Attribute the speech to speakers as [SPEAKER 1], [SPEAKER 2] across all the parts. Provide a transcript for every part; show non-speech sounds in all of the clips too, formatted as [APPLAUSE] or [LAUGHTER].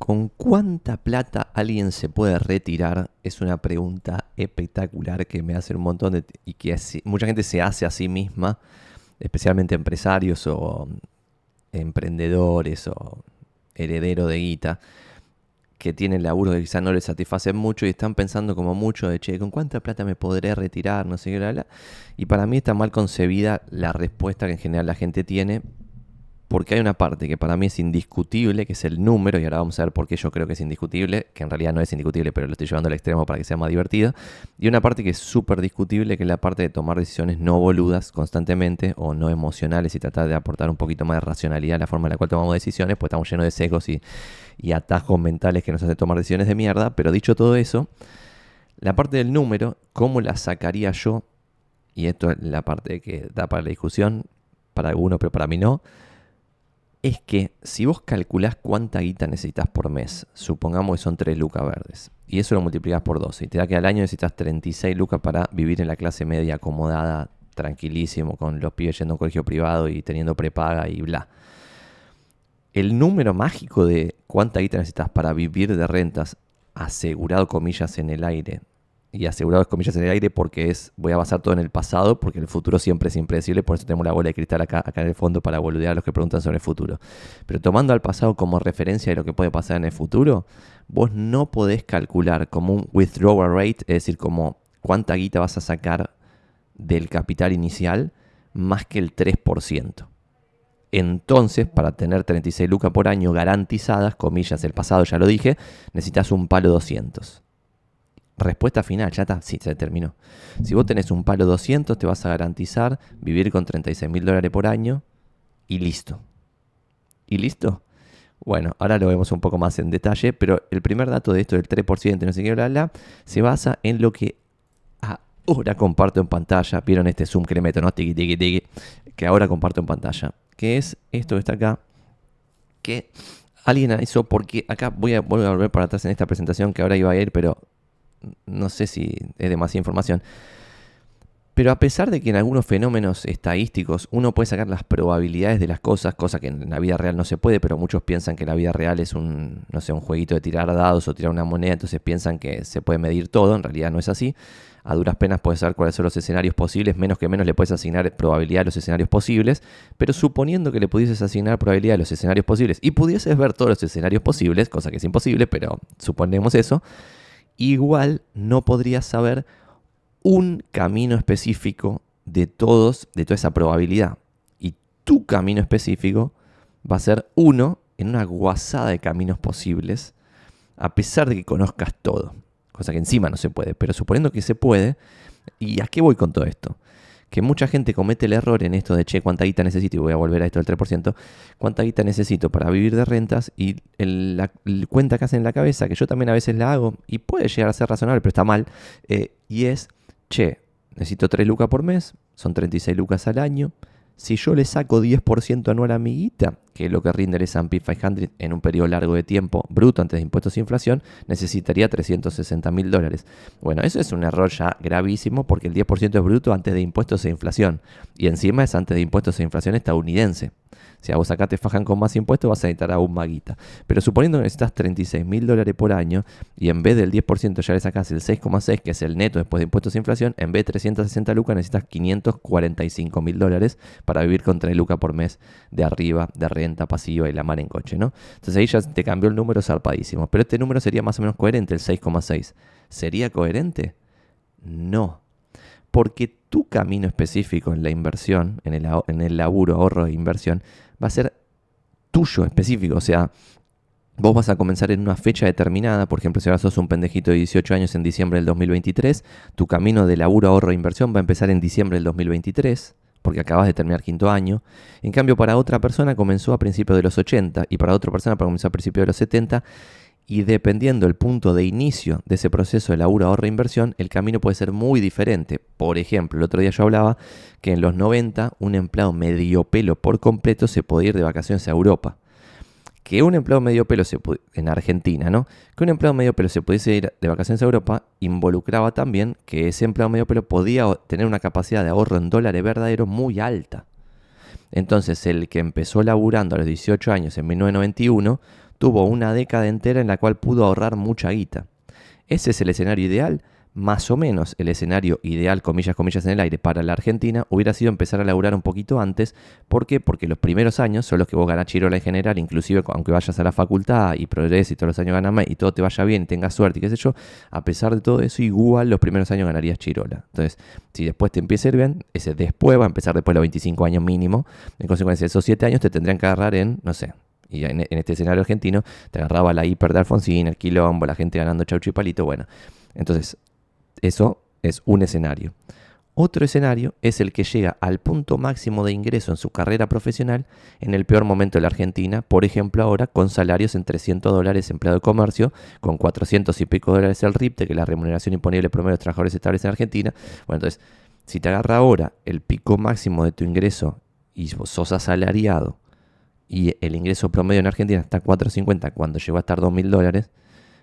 [SPEAKER 1] ¿Con cuánta plata alguien se puede retirar? Es una pregunta espectacular que me hace un montón de... y que mucha gente se hace a sí misma, especialmente empresarios o emprendedores o herederos de guita, que tienen laburo que quizás no les satisfacen mucho y están pensando como mucho de, che, ¿con cuánta plata me podré retirar? No sé qué, Y para mí está mal concebida la respuesta que en general la gente tiene, porque hay una parte que para mí es indiscutible, que es el número, y ahora vamos a ver por qué yo creo que es indiscutible, que en realidad no es indiscutible, pero lo estoy llevando al extremo para que sea más divertido, y una parte que es súper discutible, que es la parte de tomar decisiones no boludas constantemente o no emocionales y tratar de aportar un poquito más de racionalidad a la forma en la cual tomamos decisiones, pues estamos llenos de sesgos y, y atajos mentales que nos hacen tomar decisiones de mierda, pero dicho todo eso, la parte del número, ¿cómo la sacaría yo? Y esto es la parte que da para la discusión, para algunos, pero para mí no es que si vos calculás cuánta guita necesitas por mes, supongamos que son 3 lucas verdes, y eso lo multiplicas por 12, y te da que al año necesitas 36 lucas para vivir en la clase media acomodada, tranquilísimo, con los pibes yendo a un colegio privado y teniendo prepaga y bla. El número mágico de cuánta guita necesitas para vivir de rentas, asegurado comillas en el aire, y asegurado comillas en el aire porque es voy a basar todo en el pasado porque el futuro siempre es impredecible por eso tenemos la bola de cristal acá, acá en el fondo para boludear a los que preguntan sobre el futuro pero tomando al pasado como referencia de lo que puede pasar en el futuro vos no podés calcular como un withdrawal rate es decir como cuánta guita vas a sacar del capital inicial más que el 3% entonces, para tener 36 lucas por año garantizadas, comillas, el pasado ya lo dije, necesitas un palo 200. Respuesta final, ya está, sí, se terminó. Si vos tenés un palo 200, te vas a garantizar vivir con 36 mil dólares por año y listo. ¿Y listo? Bueno, ahora lo vemos un poco más en detalle, pero el primer dato de esto del 3% no sé qué, bla, bla, se basa en lo que ahora comparto en pantalla. ¿Vieron este zoom que le meto, no? Tiki, tiki, tiki. Que ahora comparto en pantalla. Que es esto que está acá. Que alguien hizo porque acá voy a, voy a volver para atrás en esta presentación que ahora iba a ir, pero no sé si es demasiada información. Pero a pesar de que en algunos fenómenos estadísticos uno puede sacar las probabilidades de las cosas, cosa que en la vida real no se puede, pero muchos piensan que la vida real es un, no sé, un jueguito de tirar dados o tirar una moneda, entonces piensan que se puede medir todo, en realidad no es así. A duras penas puedes saber cuáles son los escenarios posibles, menos que menos le puedes asignar probabilidad a los escenarios posibles, pero suponiendo que le pudieses asignar probabilidad a los escenarios posibles y pudieses ver todos los escenarios posibles, cosa que es imposible, pero suponemos eso, igual no podrías saber un camino específico de todos, de toda esa probabilidad. Y tu camino específico va a ser uno en una guasada de caminos posibles, a pesar de que conozcas todo. Cosa que encima no se puede, pero suponiendo que se puede, ¿y a qué voy con todo esto? Que mucha gente comete el error en esto de, che, ¿cuánta guita necesito? Y voy a volver a esto del 3%. ¿Cuánta guita necesito para vivir de rentas? Y la, cuenta que hacen en la cabeza, que yo también a veces la hago, y puede llegar a ser razonable, pero está mal, eh, y es, che, necesito 3 lucas por mes, son 36 lucas al año. Si yo le saco 10% anual a mi guita, que lo que rinde el S&P 500 en un periodo largo de tiempo, bruto antes de impuestos e inflación, necesitaría 360 mil dólares. Bueno, eso es un error ya gravísimo porque el 10% es bruto antes de impuestos e inflación. Y encima es antes de impuestos e inflación estadounidense. Si a vos acá te fajan con más impuestos, vas a necesitar aún más guita. Pero suponiendo que necesitas 36 mil dólares por año y en vez del 10% ya le sacas el 6,6, que es el neto después de impuestos e inflación, en vez de 360 lucas necesitas 545 mil dólares para vivir con 3 lucas por mes de arriba, de renta pasiva y la mar en coche, ¿no? Entonces ahí ya te cambió el número zarpadísimo. Pero este número sería más o menos coherente, el 6,6. ¿Sería coherente? No. Porque tu camino específico en la inversión, en el, en el laburo, ahorro e inversión, va a ser tuyo específico. O sea, vos vas a comenzar en una fecha determinada. Por ejemplo, si ahora sos un pendejito de 18 años en diciembre del 2023, tu camino de laburo, ahorro e inversión va a empezar en diciembre del 2023 porque acabas de terminar quinto año. En cambio, para otra persona comenzó a principios de los 80 y para otra persona comenzó a principios de los 70 y dependiendo el punto de inicio de ese proceso de laburo, ahorro inversión, el camino puede ser muy diferente. Por ejemplo, el otro día yo hablaba que en los 90 un empleado medio pelo por completo se podía ir de vacaciones a Europa. Que un empleado medio pelo se en Argentina, ¿no? Que un empleado medio pelo se pudiese ir de vacaciones a Europa involucraba también que ese empleado medio pelo podía tener una capacidad de ahorro en dólares verdadero muy alta. Entonces, el que empezó laburando a los 18 años en 1991 tuvo una década entera en la cual pudo ahorrar mucha guita. ¿Ese es el escenario ideal? Más o menos el escenario ideal, comillas, comillas en el aire, para la Argentina hubiera sido empezar a laburar un poquito antes. ¿Por qué? Porque los primeros años son los que vos ganás chirola en general, inclusive aunque vayas a la facultad y progreses y todos los años ganas más y todo te vaya bien tengas suerte y qué sé yo, a pesar de todo eso, igual los primeros años ganarías chirola. Entonces, si después te empieza a ir bien, ese después va a empezar después de los 25 años mínimo. En consecuencia, esos 7 años te tendrían que agarrar en, no sé, y en, este escenario argentino te agarraba la hiper de Alfonsín, el quilombo, la gente ganando chaucho y palito, bueno. Entonces, eso es un escenario. Otro escenario es el que llega al punto máximo de ingreso en su carrera profesional en el peor momento de la Argentina, por ejemplo ahora con salarios en 300 dólares empleado de comercio, con 400 y pico dólares el RIPTE, que la remuneración imponible promedio de los trabajadores estables en Argentina. Bueno, entonces, si te agarra ahora el pico máximo de tu ingreso y sos asalariado y el ingreso promedio en Argentina está 450 cuando llegó a estar 2.000 dólares,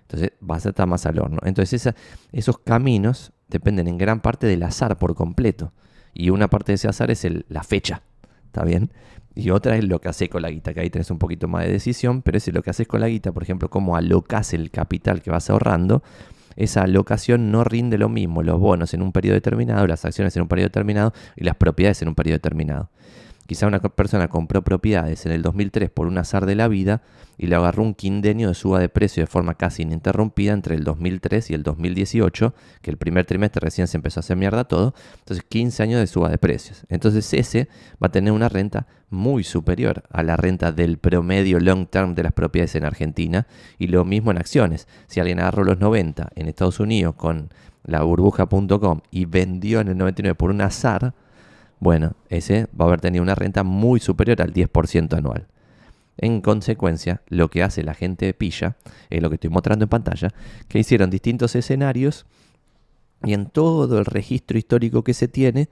[SPEAKER 1] entonces vas a estar más al horno. Entonces esos caminos dependen en gran parte del azar por completo. Y una parte de ese azar es el, la fecha. ¿Está bien? Y otra es lo que haces con la guita, que ahí tenés un poquito más de decisión, pero es lo que haces con la guita, por ejemplo, cómo alocas el capital que vas ahorrando. Esa alocación no rinde lo mismo, los bonos en un periodo determinado, las acciones en un periodo determinado y las propiedades en un periodo determinado. Quizá una persona compró propiedades en el 2003 por un azar de la vida y le agarró un quindenio de suba de precio de forma casi ininterrumpida entre el 2003 y el 2018, que el primer trimestre recién se empezó a hacer mierda todo, entonces 15 años de suba de precios. Entonces ese va a tener una renta muy superior a la renta del promedio long term de las propiedades en Argentina y lo mismo en acciones. Si alguien agarró los 90 en Estados Unidos con la burbuja.com y vendió en el 99 por un azar, bueno, ese va a haber tenido una renta muy superior al 10% anual. En consecuencia, lo que hace la gente de pilla, es lo que estoy mostrando en pantalla, que hicieron distintos escenarios y en todo el registro histórico que se tiene,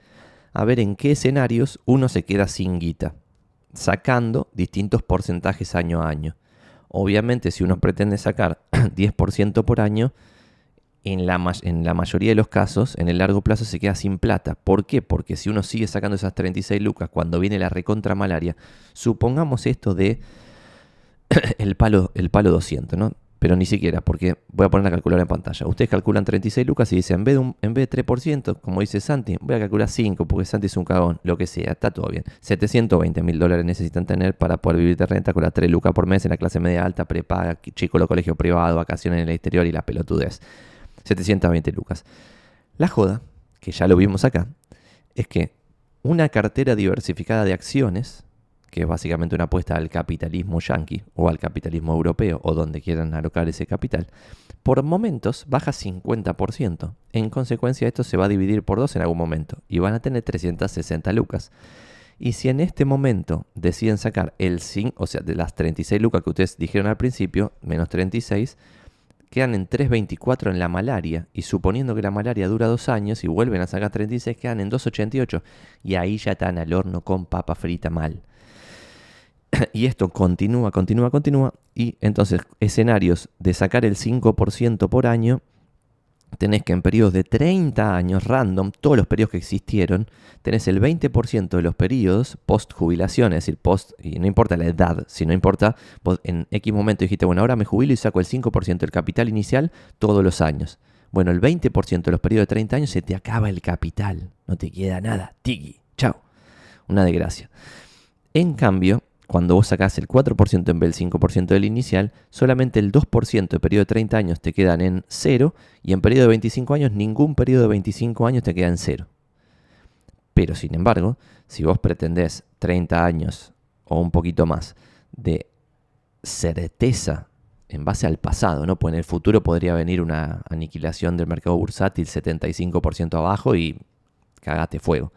[SPEAKER 1] a ver en qué escenarios uno se queda sin guita, sacando distintos porcentajes año a año. Obviamente, si uno pretende sacar [CLEARS THROAT] 10% por año, en la, en la, mayoría de los casos, en el largo plazo se queda sin plata. ¿Por qué? Porque si uno sigue sacando esas 36 lucas cuando viene la recontra malaria, supongamos esto de [COUGHS] el palo, el palo 200, ¿no? Pero ni siquiera, porque voy a poner la calculadora en pantalla. Ustedes calculan 36 lucas y dicen, en vez de, un, en vez de 3%, como dice Santi, voy a calcular 5, porque Santi es un cagón, lo que sea, está todo bien. 720 mil dólares necesitan tener para poder vivir de renta con las 3 lucas por mes en la clase media alta, prepaga, chico, lo colegio privado, vacaciones en el exterior y la pelotudez. 720 lucas. La joda, que ya lo vimos acá, es que una cartera diversificada de acciones, que es básicamente una apuesta al capitalismo yanqui o al capitalismo europeo o donde quieran alocar ese capital, por momentos baja 50%. En consecuencia, esto se va a dividir por dos en algún momento y van a tener 360 lucas. Y si en este momento deciden sacar el 5, o sea, de las 36 lucas que ustedes dijeron al principio, menos 36, quedan en 3.24 en la malaria, y suponiendo que la malaria dura dos años y vuelven a sacar 36, quedan en 2.88, y ahí ya están al horno con papa frita mal. [COUGHS] y esto continúa, continúa, continúa, y entonces escenarios de sacar el 5% por año tenés que en periodos de 30 años random, todos los periodos que existieron, tenés el 20% de los periodos post jubilación, es decir, post, y no importa la edad, si no importa, en X momento dijiste, bueno, ahora me jubilo y saco el 5% del capital inicial todos los años. Bueno, el 20% de los periodos de 30 años se te acaba el capital, no te queda nada, tiki, chao. Una desgracia. En cambio, cuando vos sacás el 4% en vez del 5% del inicial, solamente el 2% de periodo de 30 años te quedan en 0 y en periodo de 25 años ningún periodo de 25 años te queda en 0. Pero sin embargo, si vos pretendés 30 años o un poquito más de certeza en base al pasado, ¿no? Pues en el futuro podría venir una aniquilación del mercado bursátil 75% abajo y cagate fuego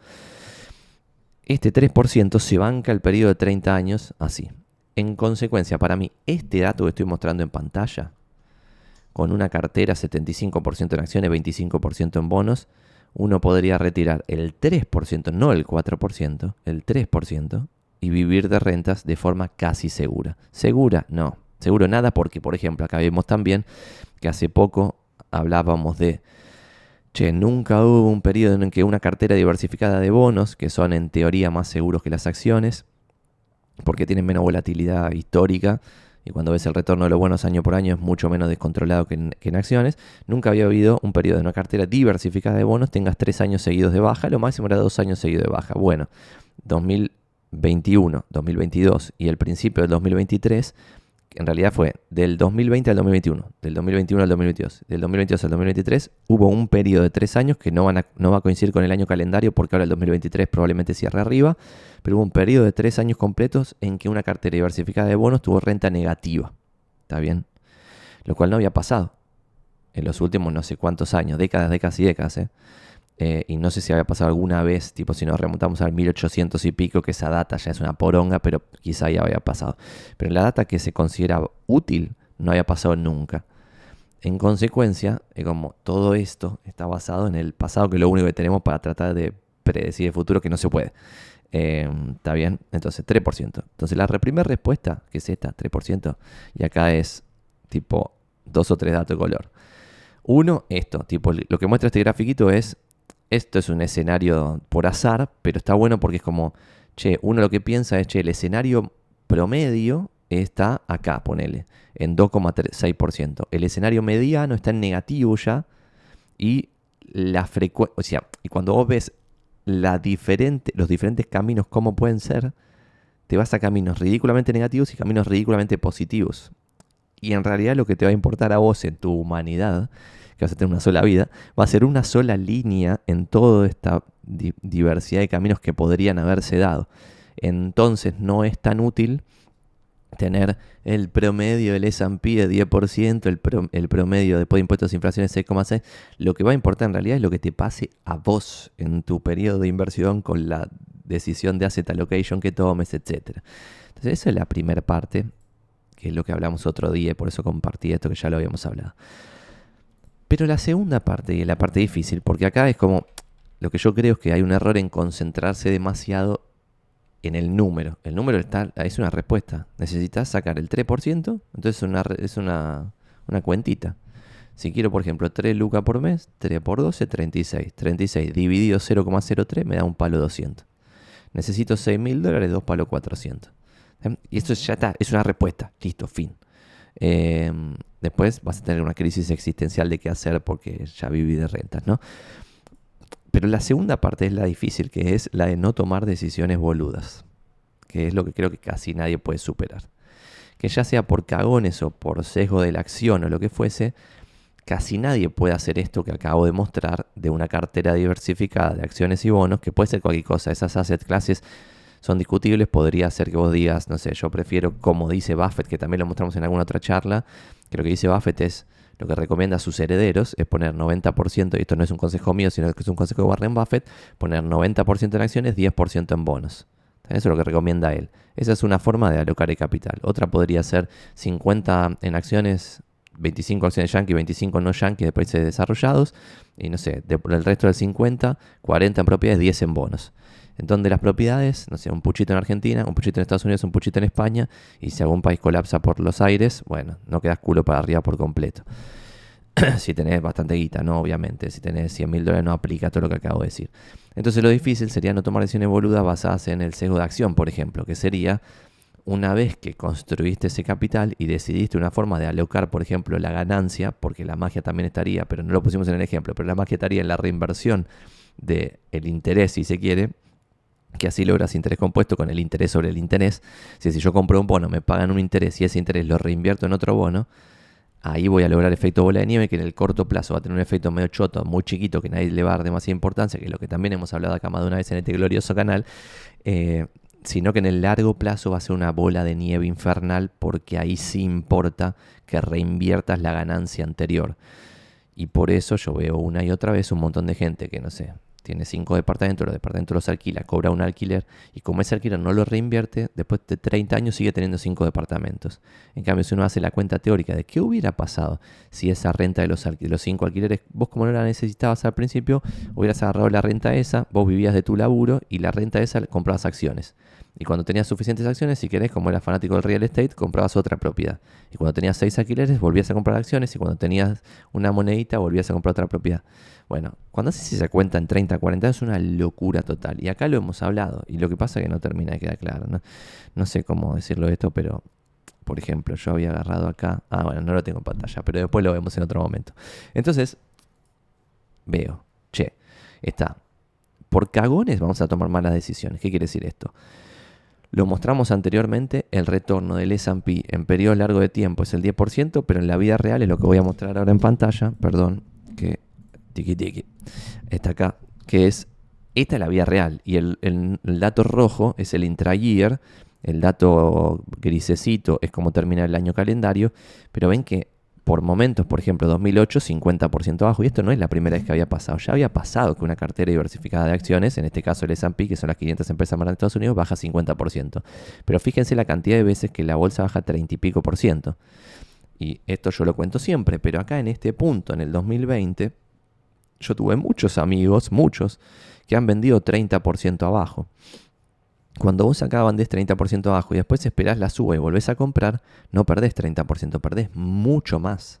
[SPEAKER 1] este 3% se banca el periodo de 30 años así. En consecuencia, para mí, este dato que estoy mostrando en pantalla, con una cartera 75% en acciones, 25% en bonos, uno podría retirar el 3%, no el 4%, el 3% y vivir de rentas de forma casi segura. Segura, no. Seguro nada porque, por ejemplo, acá vemos también que hace poco hablábamos de che, nunca hubo un periodo en que una cartera diversificada de bonos, que son en teoría más seguros que las acciones, porque tienen menos volatilidad histórica, y cuando ves el retorno de los buenos año por año es mucho menos descontrolado que en, acciones, nunca había habido un periodo de una cartera diversificada de bonos tengas tres años seguidos de baja, lo máximo era dos años seguidos de baja. Bueno, 2021, 2022 y el principio del 2023 en realidad fue del 2020 al 2021, del 2021 al 2022, del 2022 al 2023, hubo un periodo de tres años que no, van no va a coincidir con el año calendario porque ahora el 2023 probablemente cierre arriba, pero hubo un periodo de tres años completos en que una cartera diversificada de bonos tuvo renta negativa. ¿Está bien? Lo cual no había pasado en los últimos no sé cuántos años, décadas, décadas y décadas. ¿eh? Eh, y no sé si había pasado alguna vez, tipo si nos remontamos al 1800 y pico, que esa data ya es una poronga, pero quizá ya había pasado. Pero la data que se considera útil no había pasado nunca. En consecuencia, como todo esto está basado en el pasado, que es lo único que tenemos para tratar de predecir el futuro, que no se puede. Em, ¿Está bien? Entonces, 3%. Entonces, la primera respuesta, que es esta, 3%, y acá es tipo dos o tres datos de color. Uno, esto, tipo, lo que muestra este grafiquito es esto es un escenario por azar, pero está bueno porque es como, che, uno lo que piensa es, che, el escenario promedio está acá, ponele, en 2,6%. El escenario mediano está en negativo ya y la frecuencia, o sea, y cuando vos ves los diferentes caminos cómo pueden ser, te vas a caminos ridículamente negativos y caminos ridículamente positivos. Y en realidad lo que te va a importar a vos en tu humanidad que vas a tener una sola vida, va a ser una sola línea en toda esta diversidad de caminos que podrían haberse dado. Entonces no es tan útil tener el promedio del S&P de 10%, el, el promedio después de impuestos de inflación de 6,6%. Lo que va a importar en realidad es lo que te pase a vos en tu periodo de inversión con la decisión de asset allocation que tomes, etc. Entonces esa es la primera parte, que es lo que hablamos otro día, y por eso compartí esto que ya lo habíamos hablado. Pero la segunda parte, y la parte difícil, porque acá es como, lo que yo creo es que hay un error en concentrarse demasiado en el número. El número está, es una respuesta. Necesitas sacar el 3%, entonces una, es una, una cuentita. Si quiero, por ejemplo, 3 lucas por mes, 3 por 12, 36. 36 dividido 0,03 me da un palo 200. Necesito 6 mil dólares, 2 palos 400. Y esto ya está, es una respuesta. Listo, fin. Eh, Después vas a tener una crisis existencial de qué hacer porque ya viví de rentas, ¿no? Pero la segunda parte es la difícil, que es la de no tomar decisiones boludas, que es lo que creo que casi nadie puede superar. Que ya sea por cagones o por sesgo de la acción o lo que fuese, casi nadie puede hacer esto que acabo de mostrar de una cartera diversificada de acciones y bonos, que puede ser cualquier cosa. Esas asset classes son discutibles. Podría ser que vos digas, no sé, yo prefiero, como dice Buffett, que también lo mostramos en alguna otra charla, que lo que dice Buffett es lo que recomienda a sus herederos es poner 90%, y esto no es un consejo mío, sino que es un consejo de Warren Buffett, poner 90% en acciones, 10% en bonos. Eso es lo que recomienda él. Esa es una forma de alocar el capital. Otra podría ser 50 en acciones, 25 acciones yankee, 25 no yankee de países desarrollados, y no sé, el resto del 50, 40 en propiedades, 10 en bonos en donde las propiedades, no sé, un puchito en Argentina, un puchito en Estados Unidos, un puchito en España, y si algún país colapsa por los aires, bueno, no quedas culo para arriba por completo. [CLEARS THROAT] si tenés bastante guita, no, obviamente. Si tenés 100 mil dólares, no aplica todo lo que acabo de decir. Entonces, lo difícil sería no tomar decisiones boludas basadas en el sesgo de acción, por ejemplo, que sería una vez que construiste ese capital y decidiste una forma de alocar, por ejemplo, la ganancia, porque la magia también estaría, pero no lo pusimos en el ejemplo, pero la magia estaría en la reinversión del el interés, si se quiere, que así logras interés compuesto con el interés sobre el interés. Si, si yo compro un bono, me pagan un interés y ese interés lo reinvierto en otro bono, ahí voy a lograr efecto bola de nieve que en el corto plazo va a tener un efecto medio choto, muy chiquito, que nadie le va a dar demasiada importancia, que es lo que también hemos hablado acá más de una vez en este glorioso canal, eh, sino que en el largo plazo va a ser una bola de nieve infernal porque ahí sí importa que reinviertas la ganancia anterior. Y por eso yo veo una y otra vez un montón de gente que, no sé, tiene cinco departamentos, los departamentos los alquila, cobra un alquiler y como ese alquiler no lo reinvierte, después de 30 años sigue teniendo cinco departamentos. En cambio, si uno hace la cuenta teórica de qué hubiera pasado si esa renta de los, de los cinco alquileres, vos como no la necesitabas al principio, hubieras agarrado la renta esa, vos vivías de tu laburo y la renta esa comprabas acciones. Y cuando tenías suficientes acciones, si querés, como eras fanático del real estate, comprabas otra propiedad. Y cuando tenías seis alquileres, volvías a comprar acciones. Y cuando tenías una monedita, volvías a comprar otra propiedad. Bueno, cuando haces esa cuenta en 30, 40 años es una locura total. Y acá lo hemos hablado. Y lo que pasa es que no termina de quedar claro. No, no sé cómo decirlo esto, pero por ejemplo, yo había agarrado acá. Ah, bueno, no lo tengo en pantalla, pero después lo vemos en otro momento. Entonces, veo, che, está. Por cagones vamos a tomar malas decisiones. ¿Qué quiere decir esto? Lo mostramos anteriormente, el retorno del S&P en periodo largo de tiempo es el 10%, pero en la vida real es lo que voy a mostrar ahora en pantalla, perdón, que tiki tiki, está acá, que es, esta es la vida real, y el dato rojo es el intra-year, el dato grisecito es como termina el año calendario, pero ven que por momentos, por ejemplo, 2008, 50% abajo. Y esto no es la primera vez que había pasado. Ya había pasado que una cartera diversificada de acciones, en este caso el S&P, que son las 500 empresas más grandes de Estados Unidos, baja 50%. Pero fíjense la cantidad de veces que la bolsa baja 30 y pico por ciento. Y esto yo lo cuento siempre, pero acá en este punto, en el 2020, yo tuve muchos amigos, muchos, que han vendido 30% abajo. Cuando vos acá bandés 30% abajo y después esperás la suba y volvés a comprar, no perdés 30%, perdés mucho más.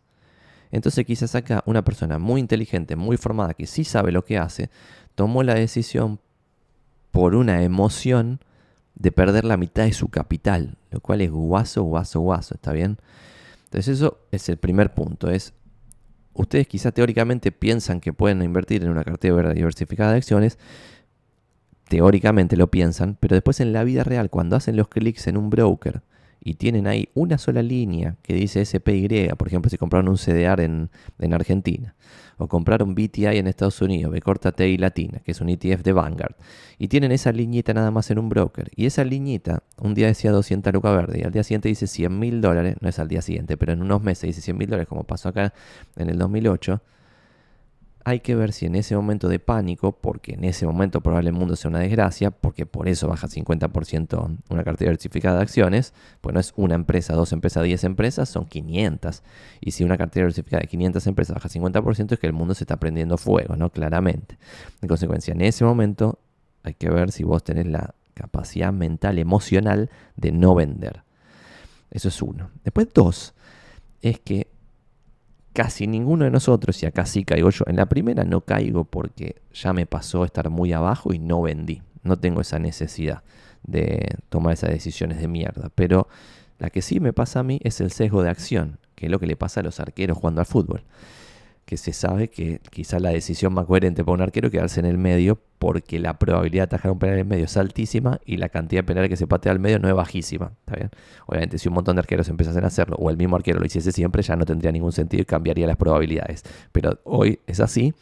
[SPEAKER 1] Entonces quizás acá una persona muy inteligente, muy formada, que sí sabe lo que hace, tomó la decisión por una emoción de perder la mitad de su capital, lo cual es guaso, guaso, guaso, ¿está bien? Entonces eso es el primer punto, es ustedes quizás teóricamente piensan que pueden invertir en una cartera diversificada de acciones, teóricamente lo piensan, pero después en la vida real, cuando hacen los clics en un broker y tienen ahí una sola línea que dice SPY, por ejemplo, si compraron un CDR en Argentina, o compraron BTI en Estados Unidos, B corta TI Latina, que es un ETF de Vanguard, y tienen esa liñita nada más en un broker, y esa liñita un día decía 200 lucas verde, y al día siguiente dice 100 mil dólares, no es al día siguiente, pero en unos meses dice 100 mil dólares, como pasó acá en el 2008, hay que ver si en ese momento de pánico, porque en ese momento probablemente el mundo sea una desgracia, porque por eso baja 50% una cartera diversificada de acciones, pues no es una empresa, dos empresas, 10 empresas, son 500. Y si una cartera diversificada de 500 empresas baja 50% es que el mundo se está prendiendo fuego, ¿no? Claramente. En consecuencia, en ese momento hay que ver si vos tenés la capacidad mental, emocional de no vender. Eso es uno. Después dos, es que casi ninguno de nosotros, y acá sí caigo yo, en la primera no caigo porque ya me pasó estar muy abajo y no vendí. No tengo esa necesidad de tomar esas decisiones de mierda. Pero la que sí me pasa a mí es el sesgo de acción, que es lo que le pasa a los arqueros jugando al fútbol que se sabe que quizá la decisión más coherente para un arquero es quedarse en el medio porque la probabilidad de atajar un penal en el medio es altísima y la cantidad de penales que se patea al medio no es bajísima. ¿está bien? Obviamente, si un montón de arqueros empezasen a hacerlo o el mismo arquero lo hiciese siempre, ya no tendría ningún sentido y cambiaría las probabilidades. Pero hoy es así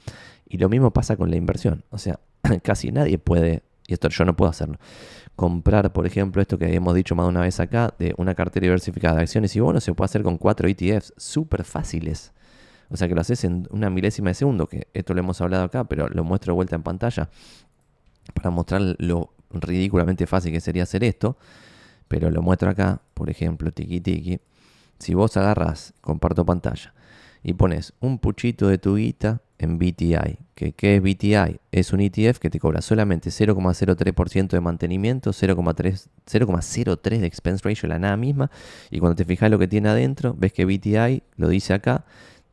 [SPEAKER 1] y lo mismo pasa con la inversión. O sea, [CLEARS THROAT] casi nadie puede, y esto yo no puedo hacerlo, comprar, por ejemplo, esto que hemos dicho más de una vez acá, de una cartera diversificada de acciones y bonos, se puede hacer con cuatro ETFs súper fáciles o sea que lo haces en una milésima de segundo, que esto lo hemos hablado acá, pero lo muestro de vuelta en pantalla para mostrar lo ridículamente fácil que sería hacer esto. Pero lo muestro acá, por ejemplo, tiki tiki. Si vos agarras, comparto pantalla, y pones un puchito de tu guita en BTI. ¿Qué, ¿Qué es BTI? Es un ETF que te cobra solamente 0,03% de mantenimiento, 0,03 de expense ratio, la nada misma. Y cuando te fijas lo que tiene adentro, ves que BTI, lo dice acá,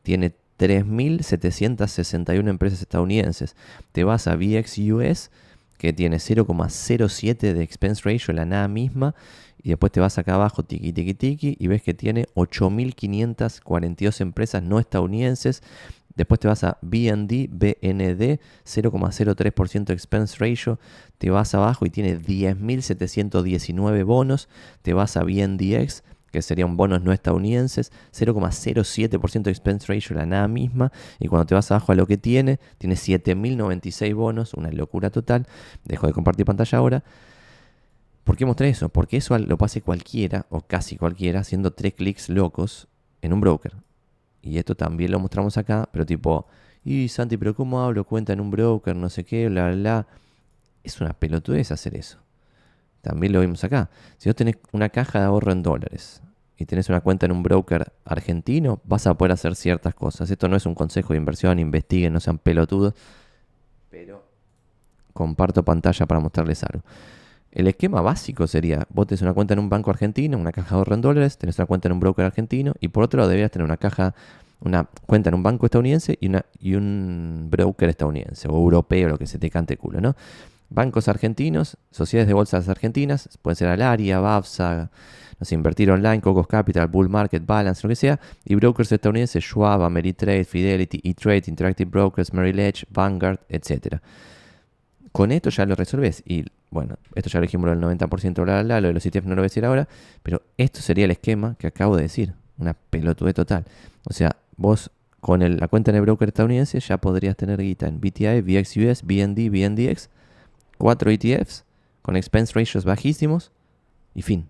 [SPEAKER 1] tiene 3.761 empresas estadounidenses. Te vas a VXUS, que tiene 0,07 de expense ratio, la nada misma, y después te vas acá abajo, tiki tiki tiki, y ves que tiene 8.542 empresas no estadounidenses. Después te vas a BND, BND, 0,03% expense ratio. Te vas abajo y tiene 10.719 bonos. Te vas a BNDX, que serían bonos no estadounidenses, 0,07% de expense ratio, la nada misma, y cuando te vas abajo a lo que tiene, tiene 7.096 bonos, una locura total, dejo de compartir pantalla ahora. ¿Por qué mostré eso? Porque eso lo pase cualquiera, o casi cualquiera, haciendo tres clics locos en un broker. Y esto también lo mostramos acá, pero tipo, y Santi, pero ¿cómo hablo cuenta en un broker? No sé qué, bla, bla, bla. Es una pelotudez hacer eso. También lo vimos acá. Si vos tenés una caja de ahorro en dólares y tenés una cuenta en un broker argentino, vas a poder hacer ciertas cosas. Esto no es un consejo de inversión, investiguen, no sean pelotudos. Pero comparto pantalla para mostrarles algo. El esquema básico sería, vos tenés una cuenta en un banco argentino, una caja de ahorro en dólares, tenés una cuenta en un broker argentino y por otro lado deberías tener una caja, una cuenta en un banco estadounidense y, una, y un broker estadounidense o europeo, lo que se te cante culo, ¿no? Bancos argentinos, sociedades de bolsas argentinas, pueden ser Alaria, BAFSA, no sé, Invertir Online, Cocos Capital, Bull Market, Balance, lo que sea, y brokers estadounidenses, Schwab, Ameritrade, Fidelity, E-Trade, Interactive Brokers, Merrill Edge, Vanguard, etc. Con esto ya lo resolves y bueno, esto ya lo dijimos el 90%, bla, bla, lo de los ETF no lo voy a decir ahora, pero esto sería el esquema que acabo de decir, una pelotude total. O sea, vos con la cuenta en el broker estadounidense ya podrías tener guita en BTI, VXUS, BND, BNDX, cuatro ETFs con expense ratios bajísimos y fin.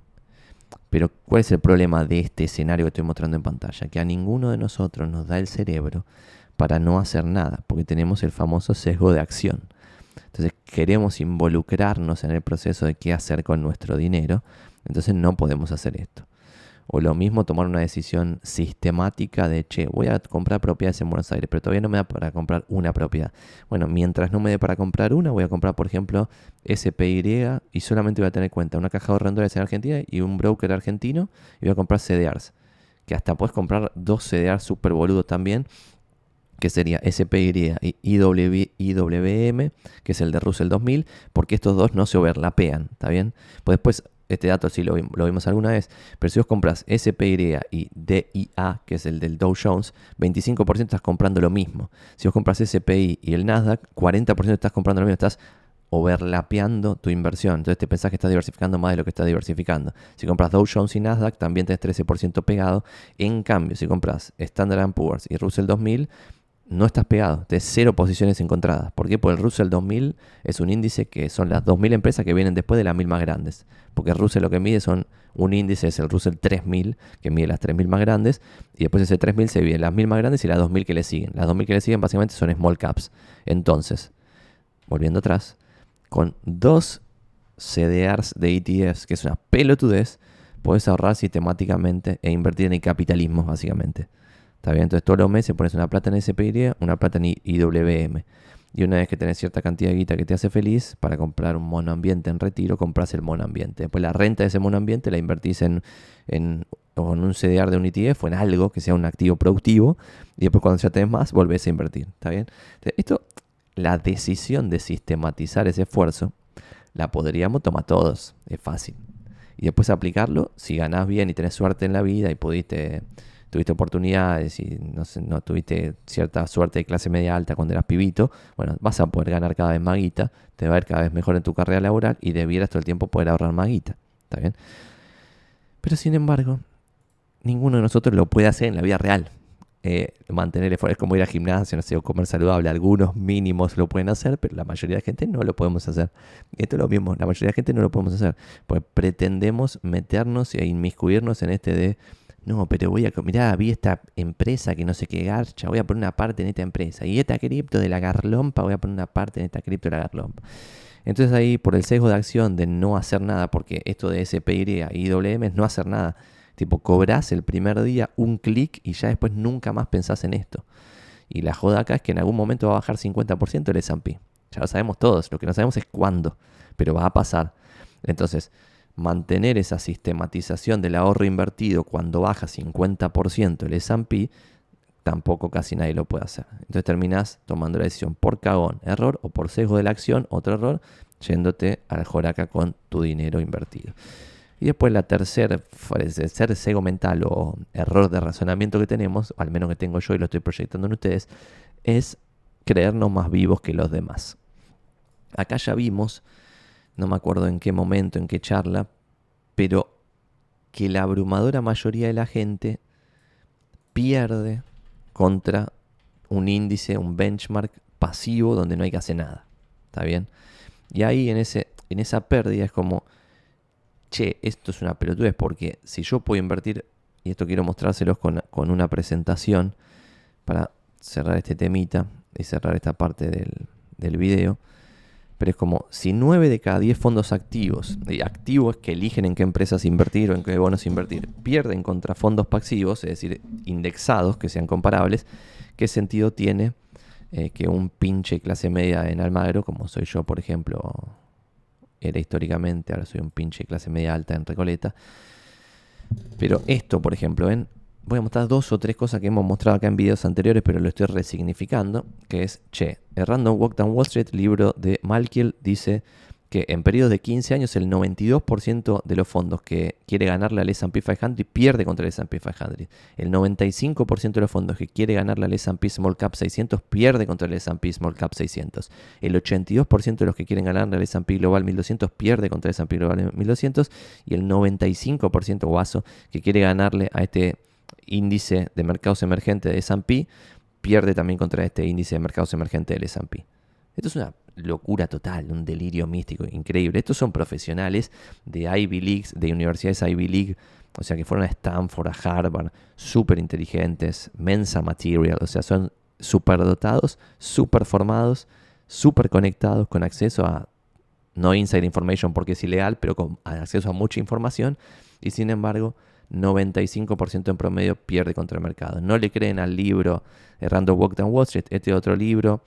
[SPEAKER 1] Pero ¿cuál es el problema de este escenario que estoy mostrando en pantalla? Que a ninguno de nosotros nos da el cerebro para no hacer nada, porque tenemos el famoso sesgo de acción. Entonces queremos involucrarnos en el proceso de qué hacer con nuestro dinero, entonces no podemos hacer esto. O lo mismo tomar una decisión sistemática de, che, voy a comprar propiedades en Buenos Aires, pero todavía no me da para comprar una propiedad. Bueno, mientras no me dé para comprar una, voy a comprar, por ejemplo, SPY y solamente voy a tener en cuenta una caja de ahorradores en Argentina y un broker argentino y voy a comprar CDRs. Que hasta puedes comprar dos CDRs super boludos también, que sería SPY y IWM, que es el de Russell 2000, porque estos dos no se overlapean, ¿está bien? Pues después este dato sí lo, vimos alguna vez, pero si vos compras SPY y DIA, que es el del Dow Jones, 25% estás comprando lo mismo. Si vos compras SPI y el Nasdaq, 40% estás comprando lo mismo, estás overlapeando tu inversión. Entonces te pensás que estás diversificando más de lo que estás diversificando. Si compras Dow Jones y Nasdaq, también tenés 13% pegado. En cambio, si compras Standard Poor's y Russell 2000, no estás pegado, de cero posiciones encontradas. ¿Por qué? Porque el Russell 2000 es un índice que son las 2000 empresas que vienen después de las mil más grandes. Porque el Russell lo que mide son un índice, es el Russell 3000, que mide las 3000 más grandes, y después ese 3000 se divide las mil más grandes y las 2000 que le siguen. Las 2000 que le siguen básicamente son small caps. Entonces, volviendo atrás, con dos CDRs de ETFs, que es una pelotudez, puedes ahorrar sistemáticamente e invertir en el capitalismo, básicamente. ¿Está bien? Entonces todos los meses pones una plata en SPY, una plata en IWM. Y una vez que tenés cierta cantidad de guita que te hace feliz, para comprar un monoambiente en retiro, compras el monoambiente. Después la renta de ese monoambiente la invertís en, en, un CDR de un ETF o en algo que sea un activo productivo. Y después cuando ya tenés más, volvés a invertir. ¿Está bien? esto, la decisión de sistematizar ese esfuerzo, la podríamos tomar todos. Es fácil. Y después aplicarlo, si ganás bien y tenés suerte en la vida y pudiste tuviste oportunidades y no, tuviste cierta suerte de clase media alta cuando eras pibito, bueno, vas a poder ganar cada vez más guita, te va a ir cada vez mejor en tu carrera laboral y debieras todo el tiempo poder ahorrar más guita. ¿Está bien? Pero sin embargo, ninguno de nosotros lo puede hacer en la vida real. Eh, mantener esfuerzo es como ir al gimnasio, no sé, o comer saludable. Algunos mínimos lo pueden hacer, pero la mayoría de la gente no lo podemos hacer. Esto es lo mismo, la mayoría de la gente no lo podemos hacer. Pues pretendemos meternos e inmiscuirnos en este de no, pero voy a, mirá, vi esta empresa que no sé qué garcha, voy a poner una parte en esta empresa. Y esta cripto de la garlompa, voy a poner una parte en esta cripto de la garlompa. Entonces ahí, por el sesgo de acción de no hacer nada, porque esto de SPY y IWM es no hacer nada. Tipo, cobras el primer día un clic y ya después nunca más pensás en esto. Y la joda acá es que en algún momento va a bajar 50% el S&P. Ya lo sabemos todos, lo que no sabemos es cuándo, pero va a pasar. Entonces, mantener esa sistematización del ahorro invertido cuando baja 50% el S&P, tampoco casi nadie lo puede hacer. Entonces terminas tomando la decisión por cagón, error, o por sesgo de la acción, otro error, yéndote al joraca con tu dinero invertido. Y después la tercera, el tercer sesgo mental o error de razonamiento que tenemos, al menos que tengo yo y lo estoy proyectando en ustedes, es creernos más vivos que los demás. Acá ya vimos no me acuerdo en qué momento, en qué charla, pero que la abrumadora mayoría de la gente pierde contra un índice, un benchmark pasivo donde no hay que hacer nada. ¿Está bien? Y ahí en, ese, en esa pérdida es como, che, esto es una pelotudez porque si yo puedo invertir, y esto quiero mostrárselos con, con una presentación para cerrar este temita y cerrar esta parte del, del video. Pero es como si 9 de cada 10 fondos activos, activos que eligen en qué empresas invertir o en qué bonos invertir, pierden contra fondos pasivos, es decir, indexados que sean comparables, ¿qué sentido tiene eh, que un pinche clase media en Almagro, como soy yo, por ejemplo, era históricamente, ahora soy un pinche clase media alta en Recoleta? Pero esto, por ejemplo, ¿ven? Voy a mostrar dos o tres cosas que hemos mostrado acá en videos anteriores, pero lo estoy resignificando, que es, che, el Random Walk Down Wall Street, libro de Malkiel, dice que en periodos de 15 años el 92% de los fondos que quiere ganarle al S&P 500 pierde contra el S&P 500. El 95% de los fondos que quiere ganarle al S&P Small Cap 600 pierde contra el S&P Small Cap 600. El 82% de los que quieren ganarle al S&P Global 1200 pierde contra el S&P Global 1200 y el 95% guaso que quiere ganarle a este índice de mercados emergentes de S&P pierde también contra este índice de mercados emergentes del S&P. Esto es una locura total, un delirio místico increíble. Estos son profesionales de Ivy League, de universidades Ivy League, o sea que fueron a Stanford, a Harvard, súper inteligentes, mensa material, o sea, son súper dotados, súper formados, súper conectados, con acceso a, no inside information porque es ilegal, pero con acceso a mucha información, y sin embargo, 95% en promedio pierde contra el mercado. No le creen al libro Random Walk Down Wall Street, este otro libro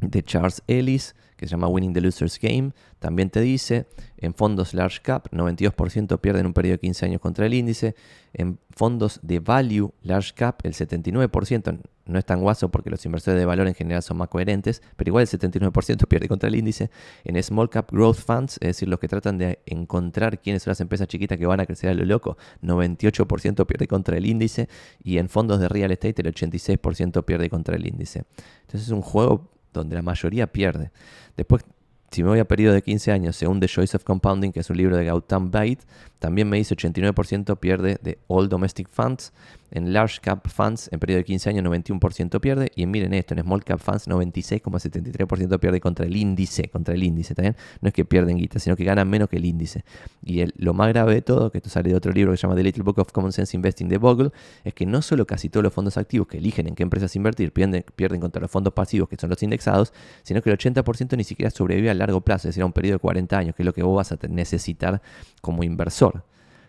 [SPEAKER 1] de Charles Ellis, que se llama Winning the Loser's Game, también te dice, en fondos large cap, 92% pierden un periodo de 15 años contra el índice, en fondos de value large cap, el 79%, no es tan guaso porque los inversores de valor en general son más coherentes, pero igual el 79% pierde contra el índice, en small cap growth funds, es decir, los que tratan de encontrar quiénes son las empresas chiquitas que van a crecer a lo loco, 98% pierde contra el índice, y en fondos de real estate el 86% pierde contra el índice. Entonces es un juego donde la mayoría pierde. Después, si me voy a periodo de 15 años, según The Choice of Compounding, que es un libro de Gautam Bait, también me dice 89% pierde de All Domestic Funds. En Large Cap Funds, en periodo de 15 años, 91% pierde. Y miren esto, en Small Cap Funds, 96,73% pierde contra el índice. Contra el índice, ¿también? No es que pierden guita, sino que ganan menos que el índice. Y lo más grave de todo, que esto sale de otro libro que se llama The Little Book of Common Sense Investing de Bogle, es que no solo casi todos los fondos activos que eligen en qué empresas invertir pierden, pierden contra los fondos pasivos, que son los indexados, sino que el 80% ni siquiera sobrevive a largo plazo, es decir, a un periodo de 40 años, que es lo que vos vas a necesitar como inversor.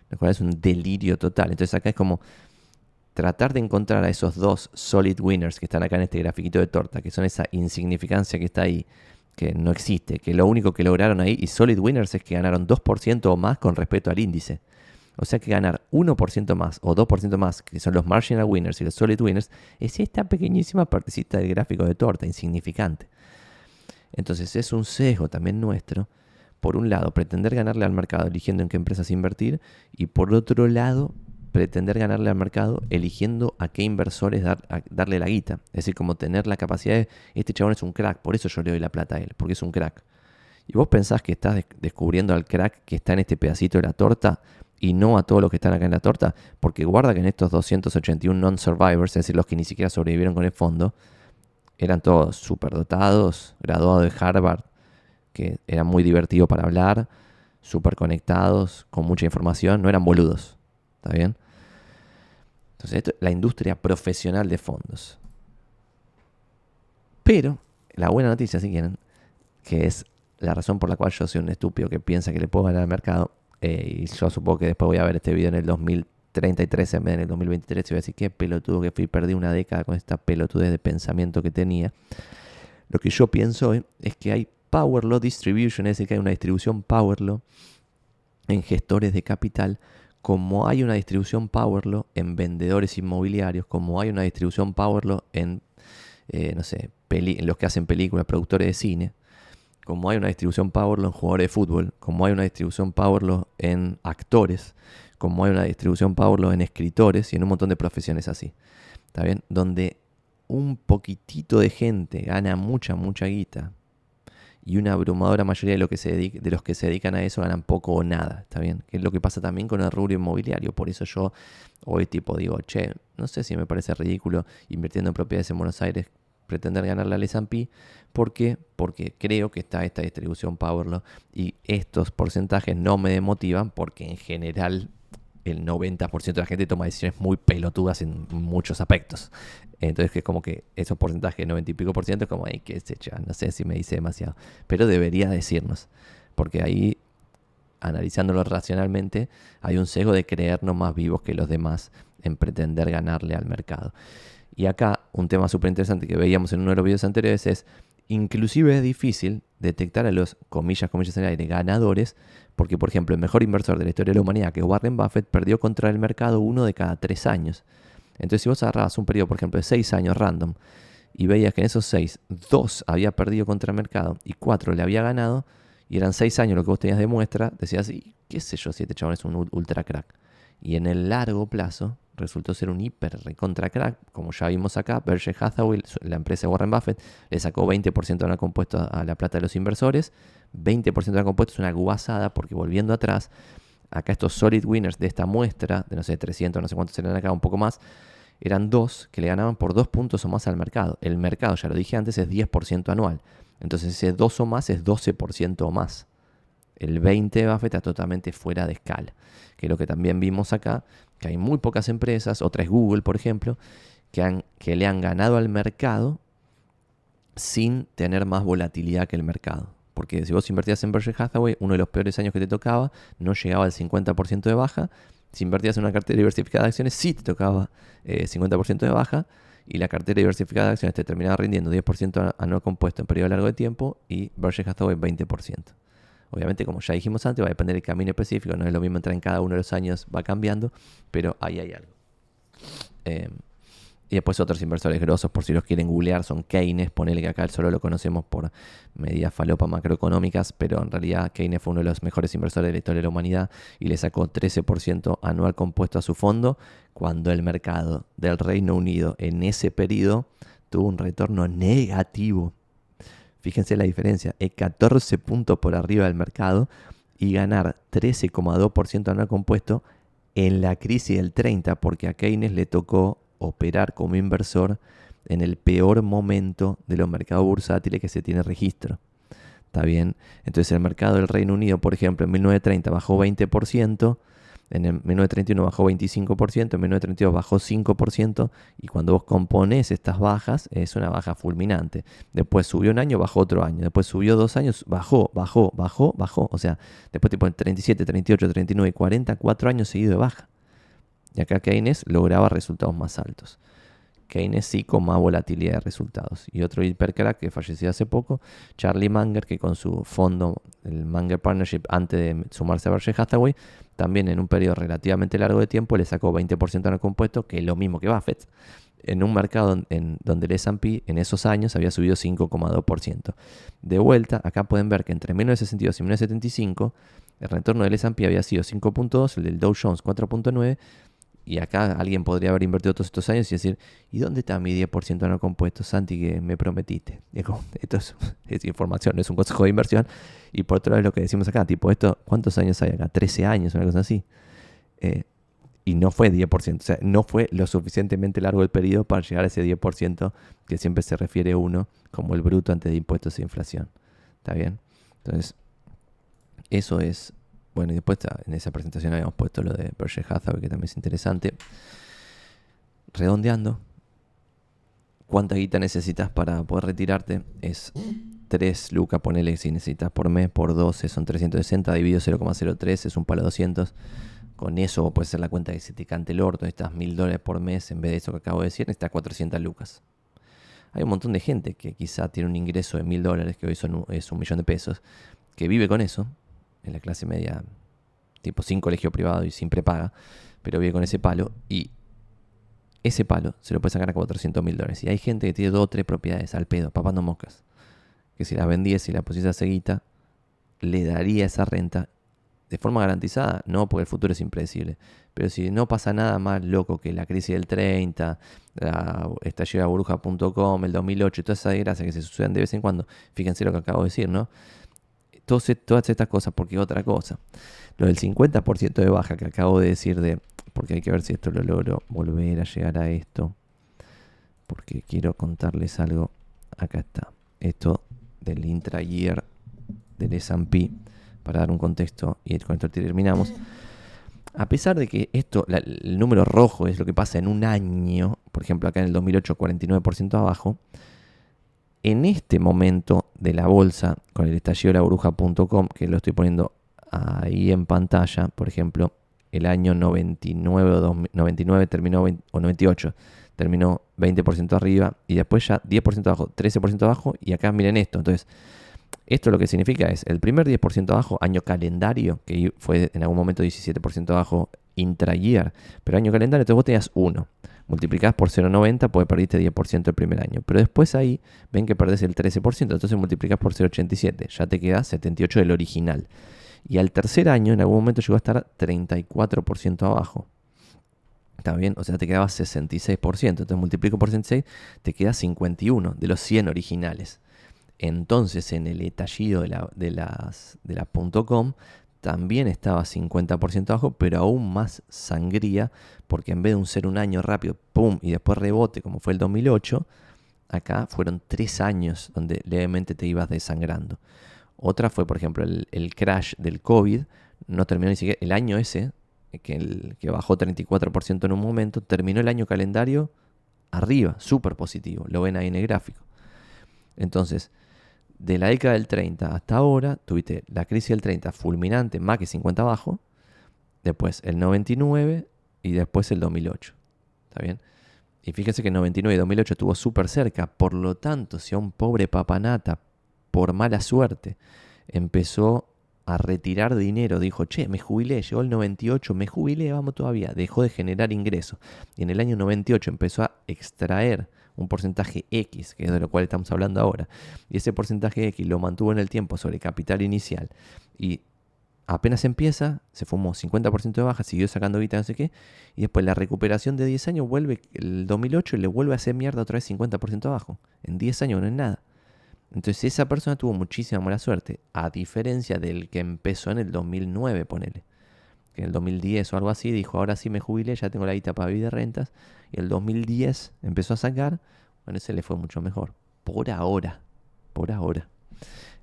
[SPEAKER 1] Lo es un delirio total. Entonces acá es como tratar de encontrar a esos dos solid winners que están acá en este grafiquito de torta, que son esa insignificancia que está ahí, que no existe, que lo único que lograron ahí, y solid winners es que ganaron 2% o más con respecto al índice. O sea que ganar 1% más o 2% más, que son los marginal winners y los solid winners, es esta pequeñísima partecita del gráfico de torta, insignificante. Entonces es un sesgo también nuestro, por un lado, pretender ganarle al mercado eligiendo en qué empresas invertir, y por otro lado, pretender ganarle al mercado eligiendo a qué inversores darle la guita. Es decir, como tener la capacidad de, este chabón es un crack, por eso yo le doy la plata a él, porque es un crack. Y vos pensás que estás descubriendo al crack que está en este pedacito de la torta y no a todos los que están acá en la torta, porque guarda que en estos 281 non-survivors, es decir, los que ni siquiera sobrevivieron con el fondo, eran todos superdotados, graduados de Harvard, que eran muy divertidos para hablar, súper conectados, con mucha información, no eran boludos. ¿Está bien? Esto es la industria profesional de fondos. Pero, la buena noticia, si quieren, que es la razón por la cual yo soy un estúpido que piensa que le puedo ganar al mercado, eh, y yo supongo que después voy a ver este video en el 2033 en vez de en el 2023 y voy a decir qué pelotudo que fui, perdí una década con esta pelotudez de pensamiento que tenía. Lo que yo pienso es que hay Power Law Distribution, es decir, que hay una distribución Power Law en gestores de capital como hay una distribución Powerlaw en vendedores inmobiliarios, como hay una distribución Powerlaw en, eh, no sé, en los que hacen películas, productores de cine, como hay una distribución Powerlaw en jugadores de fútbol, como hay una distribución Powerlaw en actores, como hay una distribución Powerlaw en escritores y en un montón de profesiones así. ¿Está bien? Donde un poquitito de gente gana mucha, mucha guita y una abrumadora mayoría de, que se de los que se dedican a eso ganan poco o nada, ¿está bien? Que es lo que pasa también con el rubro inmobiliario. Por eso yo hoy tipo digo, che, no sé si me parece ridículo invirtiendo en propiedades en Buenos Aires pretender ganar la S&P. ¿Por qué? Porque creo que está esta distribución Powerlaw y estos porcentajes no me demotivan porque en general el 90% de la gente toma decisiones muy pelotudas en muchos aspectos. Entonces que es como que esos porcentajes, 90 y pico por ciento, es como, ay, se echa, no sé si me dice demasiado. Pero debería decirnos, porque ahí, analizándolo racionalmente, hay un sesgo de creernos más vivos que los demás en pretender ganarle al mercado. Y acá un tema súper interesante que veíamos en uno de los videos anteriores es, Inclusive es difícil detectar a los, comillas, comillas en el aire, ganadores, porque por ejemplo el mejor inversor de la historia de la humanidad, que es Warren Buffett, perdió contra el mercado uno de cada tres años. Entonces si vos agarrabas un periodo, por ejemplo, de seis años random, y veías que en esos seis, dos había perdido contra el mercado y cuatro le había ganado, y eran seis años lo que vos tenías de muestra, decías, qué sé yo si este chabón es un ultra crack. Y en el largo plazo resultó ser un hiper recontra crack, como ya vimos acá, Berkshire Hathaway, la empresa de Warren Buffett, le sacó 20% de la compuesto a la plata de los inversores, 20% de la compuesto es una guasada porque volviendo atrás, acá estos solid winners de esta muestra, de no sé, 300, no sé cuántos eran acá, un poco más, eran dos que le ganaban por dos puntos o más al mercado. El mercado, ya lo dije antes, es 10% anual. Entonces ese 2 o más es 12% o más. El 20 de Buffett está totalmente fuera de escala. Que es lo que también vimos acá, que hay muy pocas empresas, otra es Google, por ejemplo, que, le han ganado al mercado sin tener más volatilidad que el mercado. Porque si vos invertías en Berkshire Hathaway, uno de los peores años que te tocaba, no llegaba al 50% de baja. Si invertías en una cartera diversificada de acciones, sí te tocaba 50% eh, de baja. Y la cartera diversificada de acciones te terminaba rindiendo 10% anual compuesto en periodo largo de tiempo y Berkshire Hathaway 20%. Obviamente, como ya dijimos antes, va a depender del camino específico, no es lo mismo entrar en cada uno de los años, va cambiando, pero ahí hay algo. Em, y después otros inversores grosos, por si los quieren googlear, son Keynes, ponele que acá solo lo conocemos por medidas falopa macroeconómicas, pero en realidad Keynes fue uno de los mejores inversores de la historia de la humanidad y le sacó 13% anual compuesto a su fondo, cuando el mercado del Reino Unido en ese periodo tuvo un retorno negativo Fíjense la diferencia, es 14 puntos por arriba del mercado y ganar 13,2% anual compuesto en la crisis del 30, porque a Keynes le tocó operar como inversor en el peor momento de los mercados bursátiles que se tiene registro. ¿Está bien? Entonces el mercado del Reino Unido, por ejemplo, en 1930 bajó 20%, en el 1931 bajó 25%, en 1932 bajó 5%, y cuando vos compones estas bajas, es una baja fulminante. Después subió un año, bajó otro año. Después subió dos años, bajó, bajó, bajó, bajó. O sea, después tipo en 37, 38, 39 y 40, cuatro años seguidos de baja. Y acá Keynes lograba resultados más altos. Keynes sí con más volatilidad de resultados. Y otro hipercrack que falleció hace poco, Charlie Munger, que con su fondo, el Munger Partnership, antes de sumarse a Berkshire Hathaway, también en un periodo relativamente largo de tiempo le sacó 20% en el compuesto, que es lo mismo que Buffett, en un mercado en donde el S&P en esos años había subido 5,2%. De vuelta, acá pueden ver que entre 1962 y 1975 el retorno del S&P había sido 5.2, el del Dow Jones 4.9 y acá alguien podría haber invertido todos estos años y decir, ¿y dónde está mi 10% no compuesto, Santi, que me prometiste? [LAUGHS] esto es, información, es un consejo de inversión. Y por otro lado es lo que decimos acá, tipo, esto, ¿cuántos años hay acá? 13 años, una cosa así. Eh, y no fue 10%, o sea, no fue lo suficientemente largo el periodo para llegar a ese 10% que siempre se refiere uno como el bruto antes de impuestos e inflación. ¿Está bien? Entonces, eso es bueno, y después en esa presentación habíamos puesto lo de Berkshire Hathaway, que también es interesante. Redondeando, ¿cuánta guita necesitas para poder retirarte? Es 3 lucas, ponele si necesitas por mes, por 12 son 360, dividido 0,03 es un palo 200. Con eso puedes hacer la cuenta que se te cante el orto, estás 1000 dólares por mes en vez de eso que acabo de decir, necesitas 400 lucas. Hay un montón de gente que quizá tiene un ingreso de 1000 dólares, que hoy son, es un millón de pesos, que vive con eso, en la clase media, tipo sin colegio privado y sin prepaga, pero vive con ese palo y ese palo se lo puede sacar a 400 mil dólares. Y hay gente que tiene dos o tres propiedades al pedo, papando moscas, que si las vendiese y la pusiese a seguita, le daría esa renta de forma garantizada, no porque el futuro es impredecible. Pero si no pasa nada más loco que la crisis del 30, la estallido de burbuja.com, el 2008 y todas esas desgracias que se suceden de vez en cuando, fíjense lo que acabo de decir, ¿no? Todas estas cosas, porque otra cosa. Lo del 50% de baja que acabo de decir de, porque hay que ver si esto lo logro volver a llegar a esto, porque quiero contarles algo. Acá está. Esto del intra-year del S&P, para dar un contexto, y con esto terminamos. A pesar de que esto, el número rojo es lo que pasa en un año, por ejemplo acá en el 2008 49% abajo, en este momento de la bolsa, con el estallido de la bruja.com, que lo estoy poniendo ahí en pantalla, por ejemplo, el año 99, 99 terminó, o 98, terminó 20% arriba y después ya 10% abajo, 13% abajo y acá miren esto. Entonces, esto lo que significa es el primer 10% abajo, año calendario, que fue en algún momento 17% abajo intra-year, pero año calendario, entonces vos tenías 1. Multiplicás por 0,90, pues perdiste 10% el primer año. Pero después ahí ven que perdés el 13%, entonces multiplicás por 0,87, ya te queda 78 del original. Y al tercer año, en algún momento llegó a estar 34% abajo. ¿Está bien? O sea, te quedaba 66%. Entonces multiplico por 66, te queda 51 de los 100 originales. Entonces en el estallido de la, las, de la .com también estaba 50% abajo, pero aún más sangría, porque en vez de un ser un año rápido, ¡pum! y después rebote, como fue el 2008, acá fueron tres años donde levemente te ibas desangrando. Otra fue, por ejemplo, el, crash del COVID, no terminó ni siquiera el año ese, que, que bajó 34% en un momento, terminó el año calendario arriba, súper positivo, lo ven ahí en el gráfico. Entonces, de la década del 30 hasta ahora, tuviste la crisis del 30 fulminante, más que 50 abajo, después el 99 y después el 2008. ¿Está bien? Y fíjense que el 99 y 2008 estuvo súper cerca, por lo tanto, si a un pobre papanata, por mala suerte, empezó a retirar dinero, dijo, che, me jubilé, llegó el 98, me jubilé, vamos todavía, dejó de generar ingresos. Y en el año 98 empezó a extraer un porcentaje X, que es de lo cual estamos hablando ahora, y ese porcentaje X lo mantuvo en el tiempo sobre capital inicial, y apenas empieza, se fumó 50% de baja, siguió sacando guita, no sé qué, y después la recuperación de 10 años vuelve, el 2008 le vuelve a hacer mierda otra vez 50% abajo. En 10 años no es nada. Entonces esa persona tuvo muchísima mala suerte, a diferencia del que empezó en el 2009, ponele. Que en el 2010 o algo así dijo, ahora sí me jubilé, ya tengo la guita para vivir de rentas, y el 2010 empezó a sacar, bueno, ese le fue mucho mejor. Por ahora, por ahora.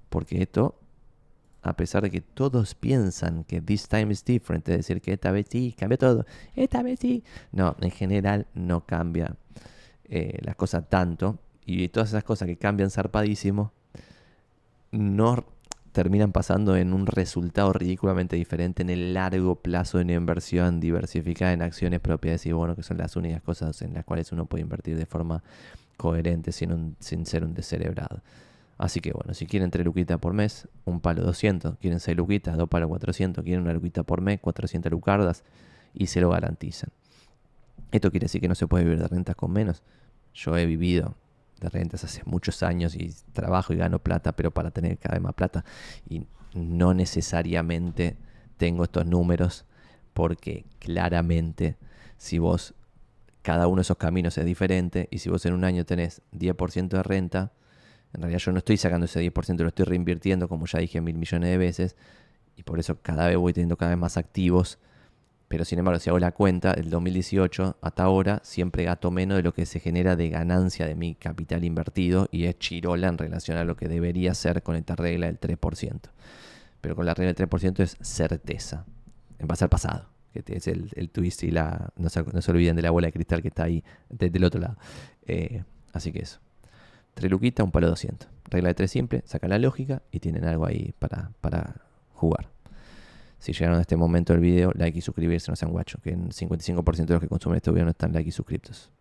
[SPEAKER 1] Porque esto, a pesar de que todos piensan que this time is different, es decir, que esta vez sí, cambia todo, esta vez sí. No, en general no cambia eh, las cosas tanto. Y todas esas cosas que cambian zarpadísimo, no terminan pasando en un resultado ridículamente diferente en el largo plazo de una inversión diversificada en acciones propias y bueno, que son las únicas cosas en las cuales uno puede invertir de forma coherente sin, sin ser un descerebrado. Así que bueno, si quieren 3 luquitas por mes, un palo 200, quieren 6 luquitas, dos palos 400, quieren una luquita por mes, 400 lucardas y se lo garantizan. Esto quiere decir que no se puede vivir de rentas con menos. Yo he vivido de rentas hace muchos años y trabajo y gano plata, pero para tener cada vez más plata. Y no necesariamente tengo estos números porque claramente si vos, cada uno de esos caminos es diferente y si vos en un año tenés 10% de renta, en realidad yo no estoy sacando ese 10%, lo estoy reinvirtiendo como ya dije mil millones de veces y por eso cada vez voy teniendo cada vez más activos pero sin embargo, si hago la cuenta, del 2018 hasta ahora, siempre gato menos de lo que se genera de ganancia de mi capital invertido y es chirola en relación a lo que debería ser con esta regla del 3%. Pero con la regla del 3% es certeza, en base al pasado, que es el, twist y la... No se, olviden de la bola de cristal que está ahí desde otro lado. Eh, así que eso. Tres luquitas, un palo 200. Regla de 3 simple, sacan la lógica y tienen algo ahí para, para jugar. Si llegaron a este momento del video, like y suscribirse, no sean guachos, que en 55% de los que consumen este video no están like y suscriptos.